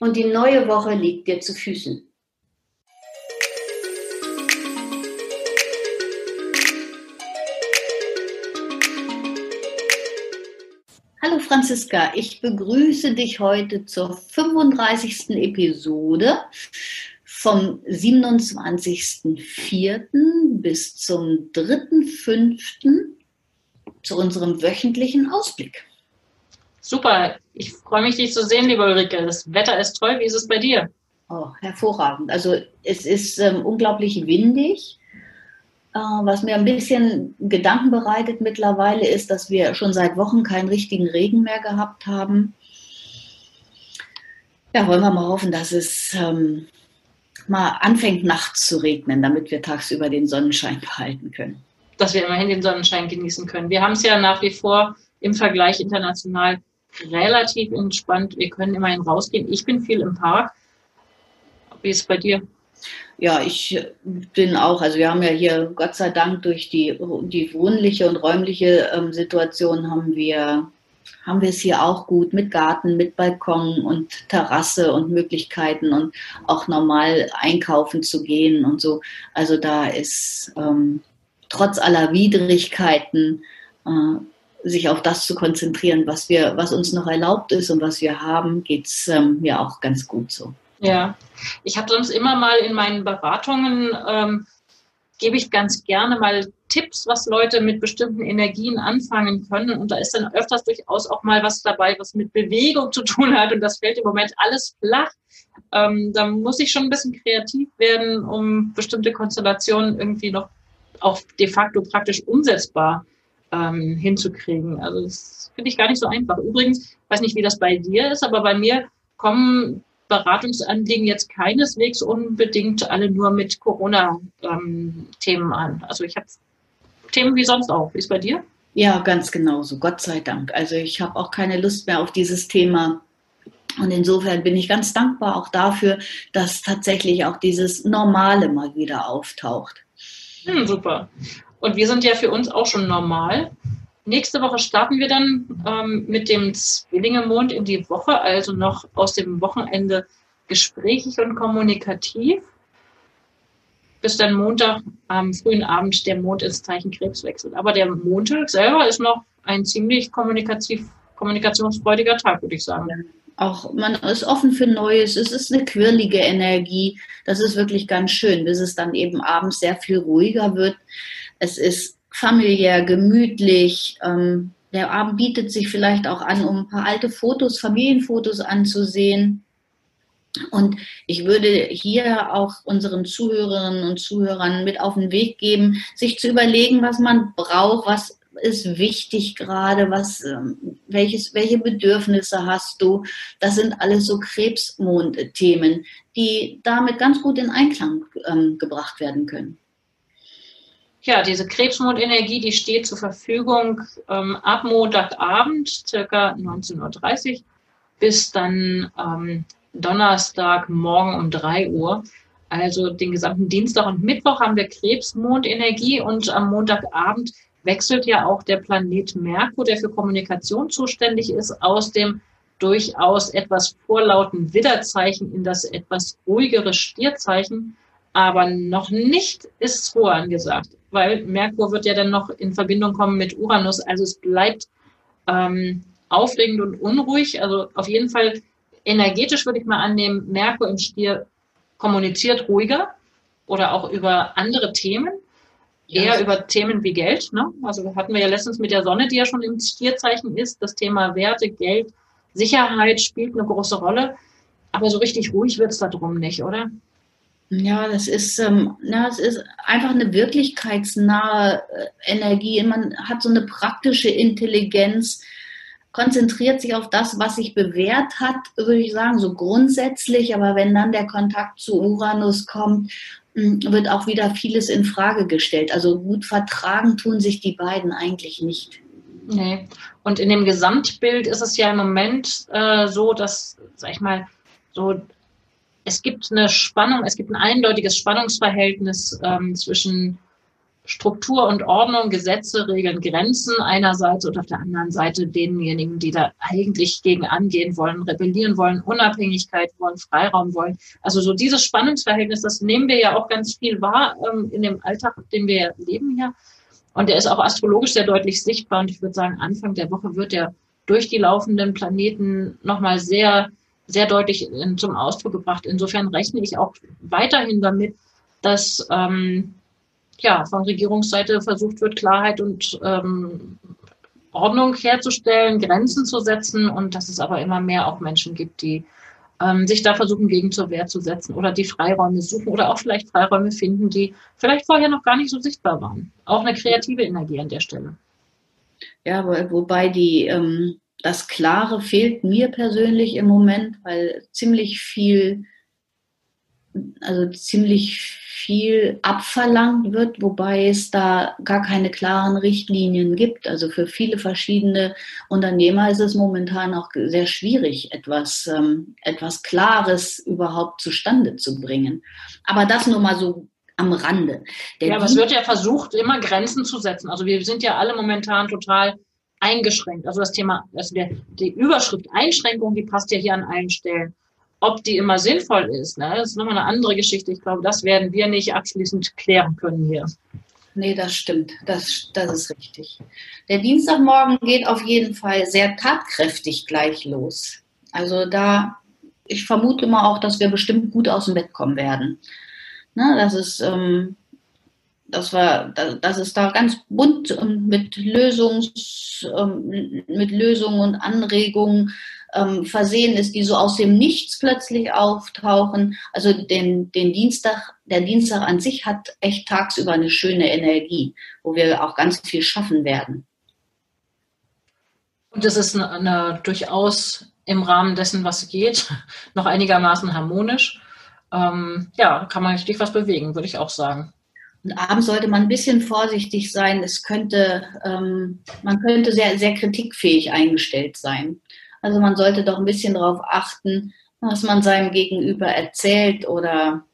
Und die neue Woche liegt dir zu Füßen. Hallo Franziska, ich begrüße dich heute zur 35. Episode vom 27.04. bis zum 3.05. zu unserem wöchentlichen Ausblick. Super, ich freue mich, dich zu sehen, liebe Ulrike. Das Wetter ist toll. Wie ist es bei dir? Oh, hervorragend. Also es ist ähm, unglaublich windig. Äh, was mir ein bisschen Gedanken bereitet mittlerweile ist, dass wir schon seit Wochen keinen richtigen Regen mehr gehabt haben. Ja, wollen wir mal hoffen, dass es ähm, mal anfängt nachts zu regnen, damit wir tagsüber den Sonnenschein behalten können. Dass wir immerhin den Sonnenschein genießen können. Wir haben es ja nach wie vor im Vergleich international relativ entspannt. Wir können immerhin rausgehen. Ich bin viel im Park. Wie ist es bei dir? Ja, ich bin auch, also wir haben ja hier Gott sei Dank durch die, die wohnliche und räumliche ähm, Situation haben wir, haben wir es hier auch gut mit Garten, mit Balkon und Terrasse und Möglichkeiten und auch normal einkaufen zu gehen und so. Also da ist ähm, trotz aller Widrigkeiten äh, sich auf das zu konzentrieren, was wir, was uns noch erlaubt ist und was wir haben, geht es ähm, mir auch ganz gut so. Ja, ich habe sonst immer mal in meinen Beratungen, ähm, gebe ich ganz gerne mal Tipps, was Leute mit bestimmten Energien anfangen können. Und da ist dann öfters durchaus auch mal was dabei, was mit Bewegung zu tun hat. Und das fällt im Moment alles flach. Ähm, da muss ich schon ein bisschen kreativ werden, um bestimmte Konstellationen irgendwie noch auch de facto praktisch umsetzbar ähm, hinzukriegen. Also das finde ich gar nicht so einfach. Übrigens, weiß nicht, wie das bei dir ist, aber bei mir kommen Beratungsanliegen jetzt keineswegs unbedingt alle nur mit Corona-Themen ähm, an. Also ich habe Themen wie sonst auch. Wie ist bei dir? Ja, ganz genauso. Gott sei Dank. Also ich habe auch keine Lust mehr auf dieses Thema. Und insofern bin ich ganz dankbar auch dafür, dass tatsächlich auch dieses Normale mal wieder auftaucht. Hm, super. Und wir sind ja für uns auch schon normal. Nächste Woche starten wir dann ähm, mit dem Zwillinge-Mond in die Woche, also noch aus dem Wochenende gesprächig und kommunikativ. Bis dann Montag am frühen Abend der Mond ins Zeichen Krebs wechselt. Aber der Montag selber ist noch ein ziemlich kommunikativ, kommunikationsfreudiger Tag, würde ich sagen. Auch man ist offen für Neues. Es ist eine quirlige Energie. Das ist wirklich ganz schön, bis es dann eben abends sehr viel ruhiger wird. Es ist familiär, gemütlich. Ähm, der Abend bietet sich vielleicht auch an, um ein paar alte Fotos, Familienfotos anzusehen. Und ich würde hier auch unseren Zuhörerinnen und Zuhörern mit auf den Weg geben, sich zu überlegen, was man braucht, was ist wichtig gerade, was, ähm, welches, welche Bedürfnisse hast du. Das sind alles so Krebsmond-Themen, die damit ganz gut in Einklang ähm, gebracht werden können ja, diese Krebsmondenergie, die steht zur Verfügung ähm, ab Montagabend, circa 19.30 Uhr, bis dann ähm, Donnerstagmorgen um 3 Uhr. Also den gesamten Dienstag und Mittwoch haben wir Krebsmondenergie und am Montagabend wechselt ja auch der Planet Merkur, der für Kommunikation zuständig ist, aus dem durchaus etwas vorlauten Widderzeichen in das etwas ruhigere Stierzeichen. Aber noch nicht ist Ruhe angesagt weil Merkur wird ja dann noch in Verbindung kommen mit Uranus. Also es bleibt ähm, aufregend und unruhig. Also auf jeden Fall energetisch würde ich mal annehmen, Merkur im Stier kommuniziert ruhiger oder auch über andere Themen. Eher ja. über Themen wie Geld. Ne? Also hatten wir ja letztens mit der Sonne, die ja schon im Stierzeichen ist. Das Thema Werte, Geld, Sicherheit spielt eine große Rolle. Aber so richtig ruhig wird es da drum nicht, oder? Ja, das ist, ähm, ja, es ist einfach eine wirklichkeitsnahe äh, Energie. Man hat so eine praktische Intelligenz. konzentriert sich auf das, was sich bewährt hat, würde ich sagen, so grundsätzlich. Aber wenn dann der Kontakt zu Uranus kommt, hm, wird auch wieder vieles in Frage gestellt. Also gut vertragen tun sich die beiden eigentlich nicht. Nee. Und in dem Gesamtbild ist es ja im Moment äh, so, dass, sag ich mal, so es gibt eine Spannung, es gibt ein eindeutiges Spannungsverhältnis ähm, zwischen Struktur und Ordnung, Gesetze, Regeln, Grenzen einerseits und auf der anderen Seite denjenigen, die da eigentlich gegen angehen wollen, rebellieren wollen, Unabhängigkeit wollen, Freiraum wollen. Also so dieses Spannungsverhältnis, das nehmen wir ja auch ganz viel wahr ähm, in dem Alltag, den wir leben hier. Und der ist auch astrologisch sehr deutlich sichtbar. Und ich würde sagen, Anfang der Woche wird der durch die laufenden Planeten nochmal sehr, sehr deutlich zum Ausdruck gebracht. Insofern rechne ich auch weiterhin damit, dass ähm, ja, von Regierungsseite versucht wird, Klarheit und ähm, Ordnung herzustellen, Grenzen zu setzen und dass es aber immer mehr auch Menschen gibt, die ähm, sich da versuchen, gegen zur Wehr zu setzen oder die Freiräume suchen oder auch vielleicht Freiräume finden, die vielleicht vorher noch gar nicht so sichtbar waren. Auch eine kreative Energie an der Stelle. Ja, wobei die, ähm, das Klare fehlt mir persönlich im Moment, weil ziemlich viel, also ziemlich viel abverlangt wird, wobei es da gar keine klaren Richtlinien gibt. Also für viele verschiedene Unternehmer ist es momentan auch sehr schwierig, etwas, ähm, etwas Klares überhaupt zustande zu bringen. Aber das nur mal so am Rande. Der ja, aber es wird ja versucht, immer Grenzen zu setzen. Also wir sind ja alle momentan total eingeschränkt. Also das Thema, also der, die Überschrift Einschränkung, die passt ja hier an allen Stellen. Ob die immer sinnvoll ist, ne, das ist nochmal eine andere Geschichte. Ich glaube, das werden wir nicht abschließend klären können hier. Nee, das stimmt. Das, das ist richtig. Der Dienstagmorgen geht auf jeden Fall sehr tatkräftig gleich los. Also da, ich vermute mal auch, dass wir bestimmt gut aus dem Bett kommen werden. Ne, das ist, ähm, das war, das ist da ganz bunt mit Lösungs, ähm, mit Lösungen und Anregungen ähm, versehen ist, die so aus dem Nichts plötzlich auftauchen. Also den, den Dienstag, der Dienstag an sich hat echt tagsüber eine schöne Energie, wo wir auch ganz viel schaffen werden. Und das ist eine, eine durchaus im Rahmen dessen, was geht, noch einigermaßen harmonisch. Ähm, ja, kann man richtig was bewegen, würde ich auch sagen. Und abends sollte man ein bisschen vorsichtig sein. Es könnte, ähm, man könnte sehr, sehr kritikfähig eingestellt sein. Also man sollte doch ein bisschen darauf achten, was man seinem Gegenüber erzählt oder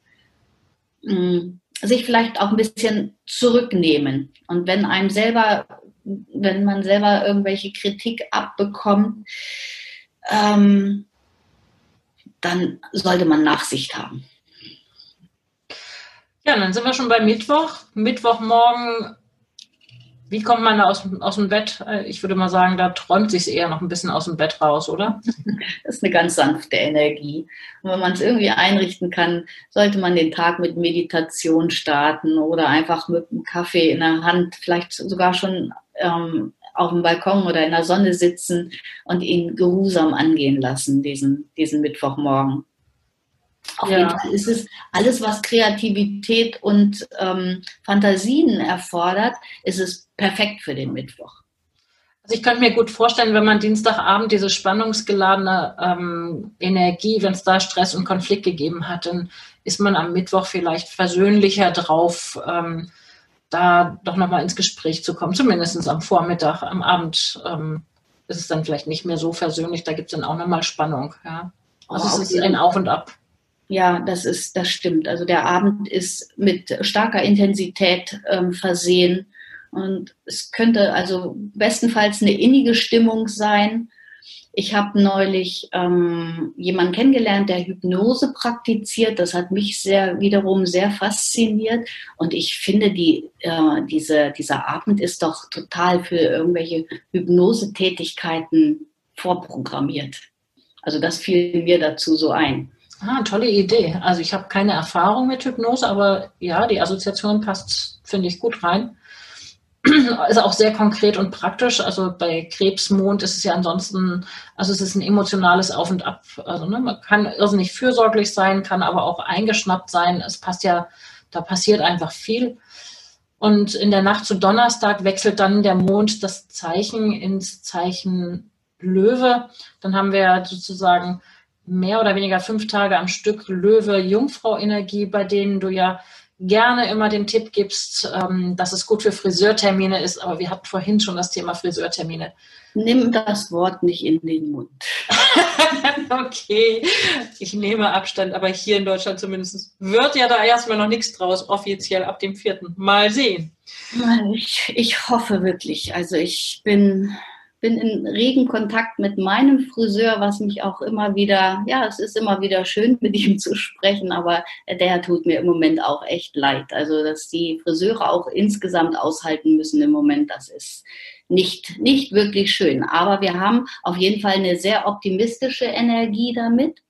mh, hm, sich vielleicht auch ein bisschen zurücknehmen. Und wenn einem selber, wenn man selber irgendwelche Kritik abbekommt, ähm, dann sollte man Nachsicht haben. Ja, dann sind wir schon bei Mittwoch. Mittwochmorgen wie kommt man da aus, aus dem Bett? Äh, ich würde mal sagen, da träumt sich eher noch ein bisschen aus dem Bett raus, oder? Das ist eine ganz sanfte Energie. Und wenn man es irgendwie einrichten kann, sollte man den Tag mit Meditation starten oder einfach mit einem Kaffee in der Hand, vielleicht sogar schon ähm, auf dem Balkon oder in der Sonne sitzen und ihn geruhsam angehen lassen, diesen, diesen Mittwochmorgen. Auf ja. jeden Fall ist es alles, was Kreativität und ähm, Fantasien erfordert, ist es perfekt für den Mittwoch. Also ich könnte mir gut vorstellen, wenn man Dienstagabend diese spannungsgeladene ähm, Energie, wenn es da Stress und Konflikt gegeben hat, dann ist man am Mittwoch vielleicht versöhnlicher drauf, ähm, da doch nochmal ins Gespräch zu kommen, zumindest am Vormittag, am Abend ähm, ist es dann vielleicht nicht mehr so versöhnlich, da gibt es dann auch nochmal Spannung. Ja. Also oh, es ist ein Auf und Ab. Ja, das ist, das stimmt. Also der Abend ist mit starker Intensität ähm, versehen und es könnte also bestenfalls eine innige Stimmung sein. Ich habe neulich ähm, jemanden kennengelernt, der Hypnose praktiziert. Das hat mich sehr wiederum sehr fasziniert. Und ich finde, die, äh, diese, dieser Abend ist doch total für irgendwelche Hypnosetätigkeiten vorprogrammiert. Also das fiel mir dazu so ein. Ah, tolle Idee. Also ich habe keine Erfahrung mit Hypnose, aber ja, die Assoziation passt, finde ich, gut rein. Ist auch sehr konkret und praktisch. Also bei Krebsmond ist es ja ansonsten, also es ist ein emotionales Auf und Ab. Also ne, man kann irrsinnig fürsorglich sein, kann aber auch eingeschnappt sein. Es passt ja, da passiert einfach viel. Und in der Nacht zu Donnerstag wechselt dann der Mond das Zeichen ins Zeichen Löwe. Dann haben wir sozusagen mehr oder weniger fünf Tage am Stück Löwe-Jungfrau-Energie, bei denen du ja gerne immer den Tipp gibst, ähm, dass es gut für Friseurtermine ist. Aber wir hatten vorhin schon das Thema Friseurtermine. Nimm das Wort nicht in den Mund. okay, ich nehme Abstand, aber hier in Deutschland zumindest wird ja da erstmal noch nichts draus, offiziell ab dem vierten. Mal sehen. Ich, ich hoffe wirklich. Also ich bin bin in regen Kontakt mit meinem Friseur, was mich auch immer wieder, ja, es ist immer wieder schön, mit ihm zu sprechen, aber der tut mir im Moment auch echt leid. Also, dass die Friseure auch insgesamt aushalten müssen im Moment, das ist nicht, nicht wirklich schön. Aber wir haben auf jeden Fall eine sehr optimistische Energie damit.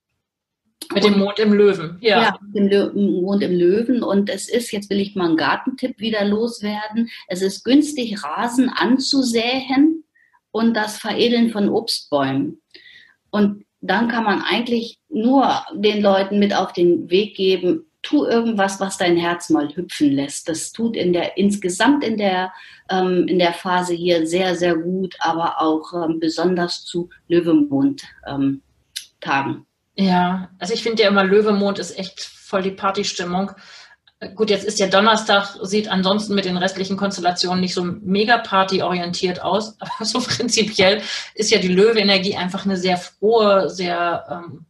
Mit dem Mond im Löwen, ja. Ja, mit dem Mond im Löwen. Und es ist, jetzt will ich mal einen Gartentipp wieder loswerden. Es ist günstig, Rasen anzusäen und das Veredeln von Obstbäumen. Und dann kann man eigentlich nur den Leuten mit auf den Weg geben, tu irgendwas, was dein Herz mal hüpfen lässt. Das tut in der, insgesamt in der, ähm, in der Phase hier sehr, sehr gut, aber auch ähm, besonders zu Löwemond-Tagen. Ähm, ja, also ich finde ja immer, Löwemond ist echt voll die Partystimmung. Gut, jetzt ist der Donnerstag, sieht ansonsten mit den restlichen Konstellationen nicht so mega partyorientiert aus, aber so prinzipiell ist ja die Löwe-Energie einfach eine sehr frohe, sehr, ähm,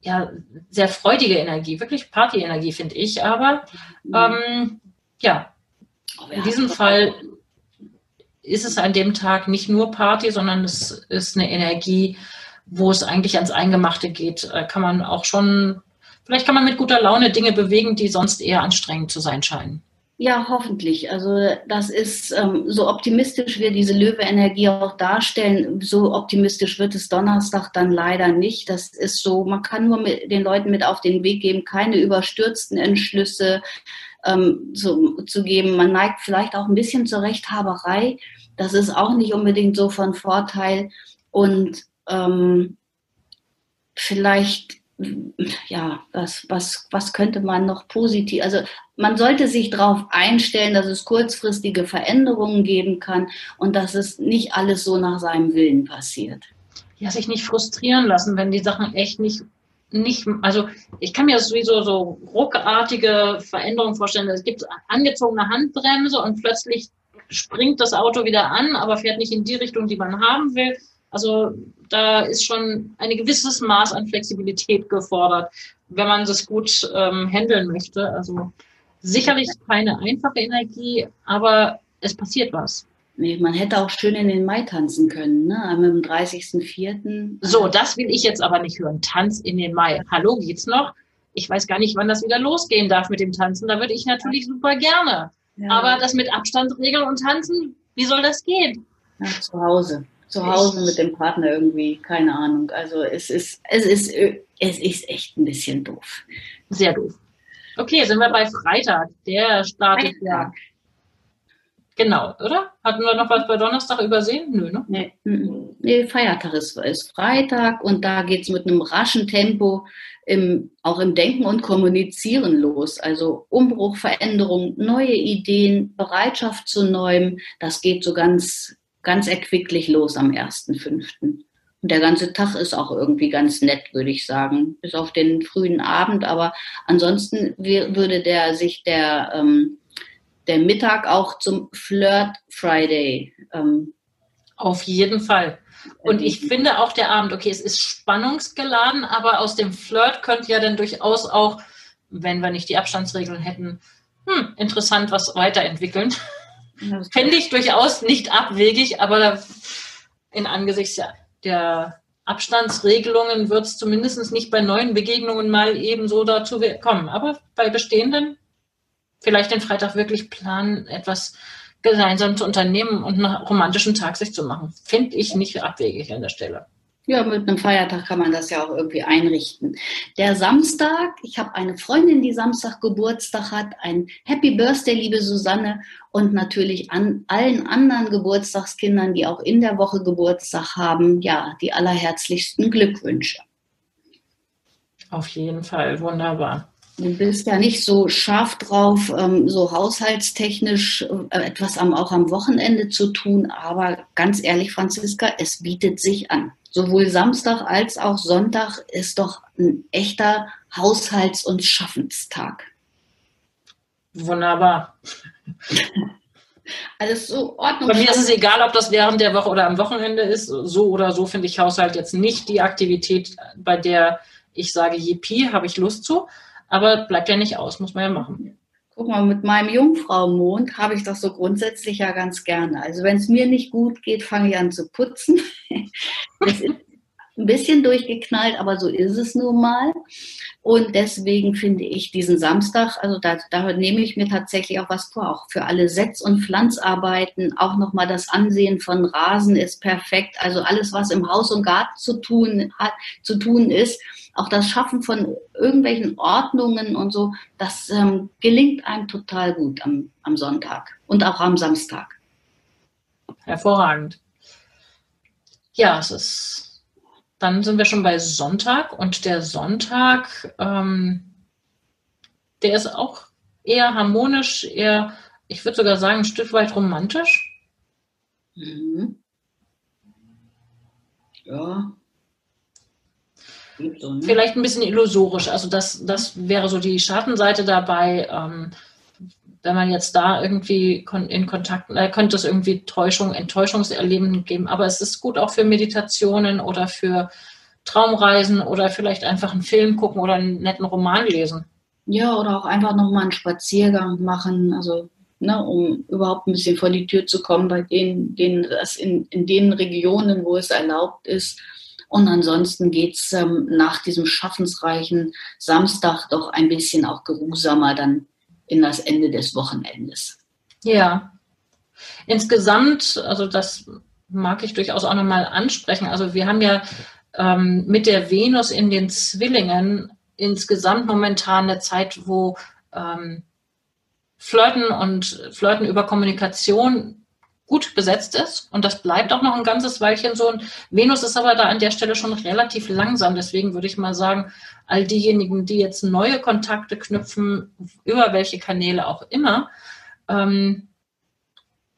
ja, sehr freudige Energie, wirklich Party-Energie, finde ich. Aber mhm. ähm, ja, in diesem Fall ist es an dem Tag nicht nur Party, sondern es ist eine Energie, wo es eigentlich ans Eingemachte geht. Äh, kann man auch schon Vielleicht kann man mit guter Laune Dinge bewegen, die sonst eher anstrengend zu sein scheinen. Ja, hoffentlich. Also das ist ähm, so optimistisch wir diese Löwe-Energie auch darstellen, so optimistisch wird es Donnerstag dann leider nicht. Das ist so, man kann nur mit den Leuten mit auf den Weg geben, keine überstürzten Entschlüsse ähm, zu, zu geben. Man neigt vielleicht auch ein bisschen zur Rechthaberei. Das ist auch nicht unbedingt so von Vorteil. Und ähm, vielleicht ja, was, was, was könnte man noch positiv, also man sollte sich darauf einstellen, dass es kurzfristige Veränderungen geben kann und dass es nicht alles so nach seinem Willen passiert. Ja, sich nicht frustrieren lassen, wenn die Sachen echt nicht, nicht, also ich kann mir sowieso so ruckartige Veränderungen vorstellen. Es gibt angezogene Handbremse und plötzlich springt das Auto wieder an, aber fährt nicht in die Richtung, die man haben will. Also da ist schon ein gewisses Maß an Flexibilität gefordert, wenn man das gut ähm, handeln möchte. Also sicherlich keine einfache Energie, aber es passiert was. Nee, man hätte auch schön in den Mai tanzen können, ne? Am 30.04. So, das will ich jetzt aber nicht hören. Tanz in den Mai. Hallo, geht's noch? Ich weiß gar nicht, wann das wieder losgehen darf mit dem Tanzen. Da würde ich natürlich super gerne. Ja. Aber das mit Abstand regeln und tanzen, wie soll das gehen? Ja, zu Hause zu Hause mit dem Partner irgendwie, keine Ahnung. Also es ist, es ist, es ist echt ein bisschen doof. Sehr doof. Okay, sind wir bei Freitag. Der startet ja. Genau, oder? Hatten wir noch was bei Donnerstag übersehen? Nö, ne? Nee, nee Feiertag ist, ist Freitag und da geht es mit einem raschen Tempo im, auch im Denken und Kommunizieren los. Also Umbruch, Veränderung, neue Ideen, Bereitschaft zu Neuem, das geht so ganz ganz erquicklich los am 1.5. Und der ganze Tag ist auch irgendwie ganz nett, würde ich sagen, bis auf den frühen Abend. Aber ansonsten würde der sich der, ähm, der Mittag auch zum Flirt Friday. Ähm, auf jeden Fall. Und ich finde auch der Abend, okay, es ist spannungsgeladen, aber aus dem Flirt könnte ja dann durchaus auch, wenn wir nicht die Abstandsregeln hätten, hm, interessant was weiterentwickeln. Fände ich durchaus nicht abwegig, aber in Angesichts der Abstandsregelungen wird es zumindest nicht bei neuen Begegnungen mal eben so dazu kommen. Aber bei bestehenden vielleicht den Freitag wirklich planen, etwas gemeinsam zu unternehmen und einen romantischen Tag sich zu machen. Finde ich nicht abwegig an der Stelle. Ja, mit einem Feiertag kann man das ja auch irgendwie einrichten. Der Samstag, ich habe eine Freundin, die Samstag Geburtstag hat. Ein Happy Birthday, liebe Susanne. Und natürlich an allen anderen Geburtstagskindern, die auch in der Woche Geburtstag haben, ja, die allerherzlichsten Glückwünsche. Auf jeden Fall, wunderbar. Du bist ja nicht so scharf drauf, ähm, so haushaltstechnisch äh, etwas am, auch am Wochenende zu tun. Aber ganz ehrlich, Franziska, es bietet sich an. Sowohl Samstag als auch Sonntag ist doch ein echter Haushalts- und Schaffenstag. Wunderbar. Alles so Ordnung. Bei mir ist es egal, ob das während der Woche oder am Wochenende ist. So oder so finde ich Haushalt jetzt nicht die Aktivität, bei der ich sage, Yippie, habe ich Lust zu. Aber bleibt ja nicht aus, muss man ja machen. Guck mal, mit meinem Jungfraumond habe ich das so grundsätzlich ja ganz gerne. Also wenn es mir nicht gut geht, fange ich an zu putzen. Das ist ein bisschen durchgeknallt, aber so ist es nun mal. Und deswegen finde ich diesen Samstag, also da, da nehme ich mir tatsächlich auch was vor, auch für alle Setz- und Pflanzarbeiten. Auch nochmal das Ansehen von Rasen ist perfekt. Also alles, was im Haus und Garten zu tun hat, zu tun ist, auch das Schaffen von irgendwelchen Ordnungen und so, das ähm, gelingt einem total gut am, am Sonntag und auch am Samstag. Hervorragend. Ja, es ist. Dann sind wir schon bei Sonntag und der Sonntag, ähm, der ist auch eher harmonisch, eher, ich würde sogar sagen, ein Stück weit romantisch. Mhm. Ja, so, ne? Vielleicht ein bisschen illusorisch. Also das, das wäre so die Schattenseite dabei. Ähm, wenn man jetzt da irgendwie in Kontakt, äh, könnte es irgendwie Täuschung, Enttäuschungserleben geben. Aber es ist gut auch für Meditationen oder für Traumreisen oder vielleicht einfach einen Film gucken oder einen netten Roman lesen. Ja, oder auch einfach nochmal einen Spaziergang machen, also ne, um überhaupt ein bisschen vor die Tür zu kommen, bei denen, denen das in, in den Regionen, wo es erlaubt ist, und ansonsten geht's ähm, nach diesem schaffensreichen Samstag doch ein bisschen auch geruhsamer dann in das Ende des Wochenendes. Ja. Insgesamt, also das mag ich durchaus auch nochmal ansprechen. Also wir haben ja ähm, mit der Venus in den Zwillingen insgesamt momentan eine Zeit, wo ähm, Flirten und Flirten über Kommunikation gut besetzt ist und das bleibt auch noch ein ganzes Weilchen so. Und Venus ist aber da an der Stelle schon relativ langsam. Deswegen würde ich mal sagen, all diejenigen, die jetzt neue Kontakte knüpfen, über welche Kanäle auch immer, ähm,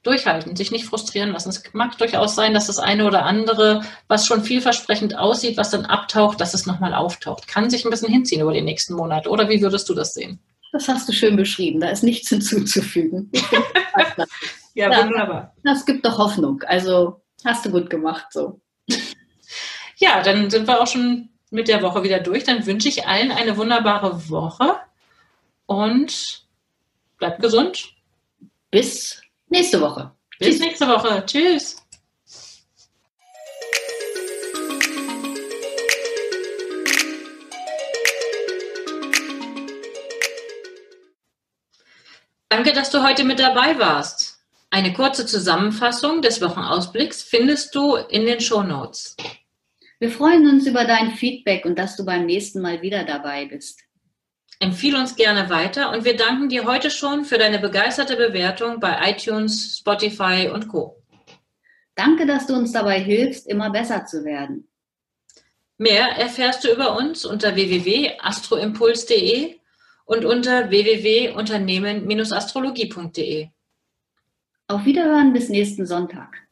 durchhalten, sich nicht frustrieren lassen. Es mag durchaus sein, dass das eine oder andere, was schon vielversprechend aussieht, was dann abtaucht, dass es nochmal auftaucht. Kann sich ein bisschen hinziehen über die nächsten Monate. Oder wie würdest du das sehen? Das hast du schön beschrieben. Da ist nichts hinzuzufügen. Ja, ja, wunderbar. Das gibt doch Hoffnung. Also hast du gut gemacht so. Ja, dann sind wir auch schon mit der Woche wieder durch. Dann wünsche ich allen eine wunderbare Woche und bleibt gesund. Bis nächste Woche. Bis Tschüss. nächste Woche. Tschüss. Danke, dass du heute mit dabei warst. Eine kurze Zusammenfassung des Wochenausblicks findest du in den Show Notes. Wir freuen uns über dein Feedback und dass du beim nächsten Mal wieder dabei bist. Empfehle uns gerne weiter und wir danken dir heute schon für deine begeisterte Bewertung bei iTunes, Spotify und Co. Danke, dass du uns dabei hilfst, immer besser zu werden. Mehr erfährst du über uns unter www.astroimpuls.de und unter www.unternehmen-astrologie.de. Auf Wiederhören bis nächsten Sonntag.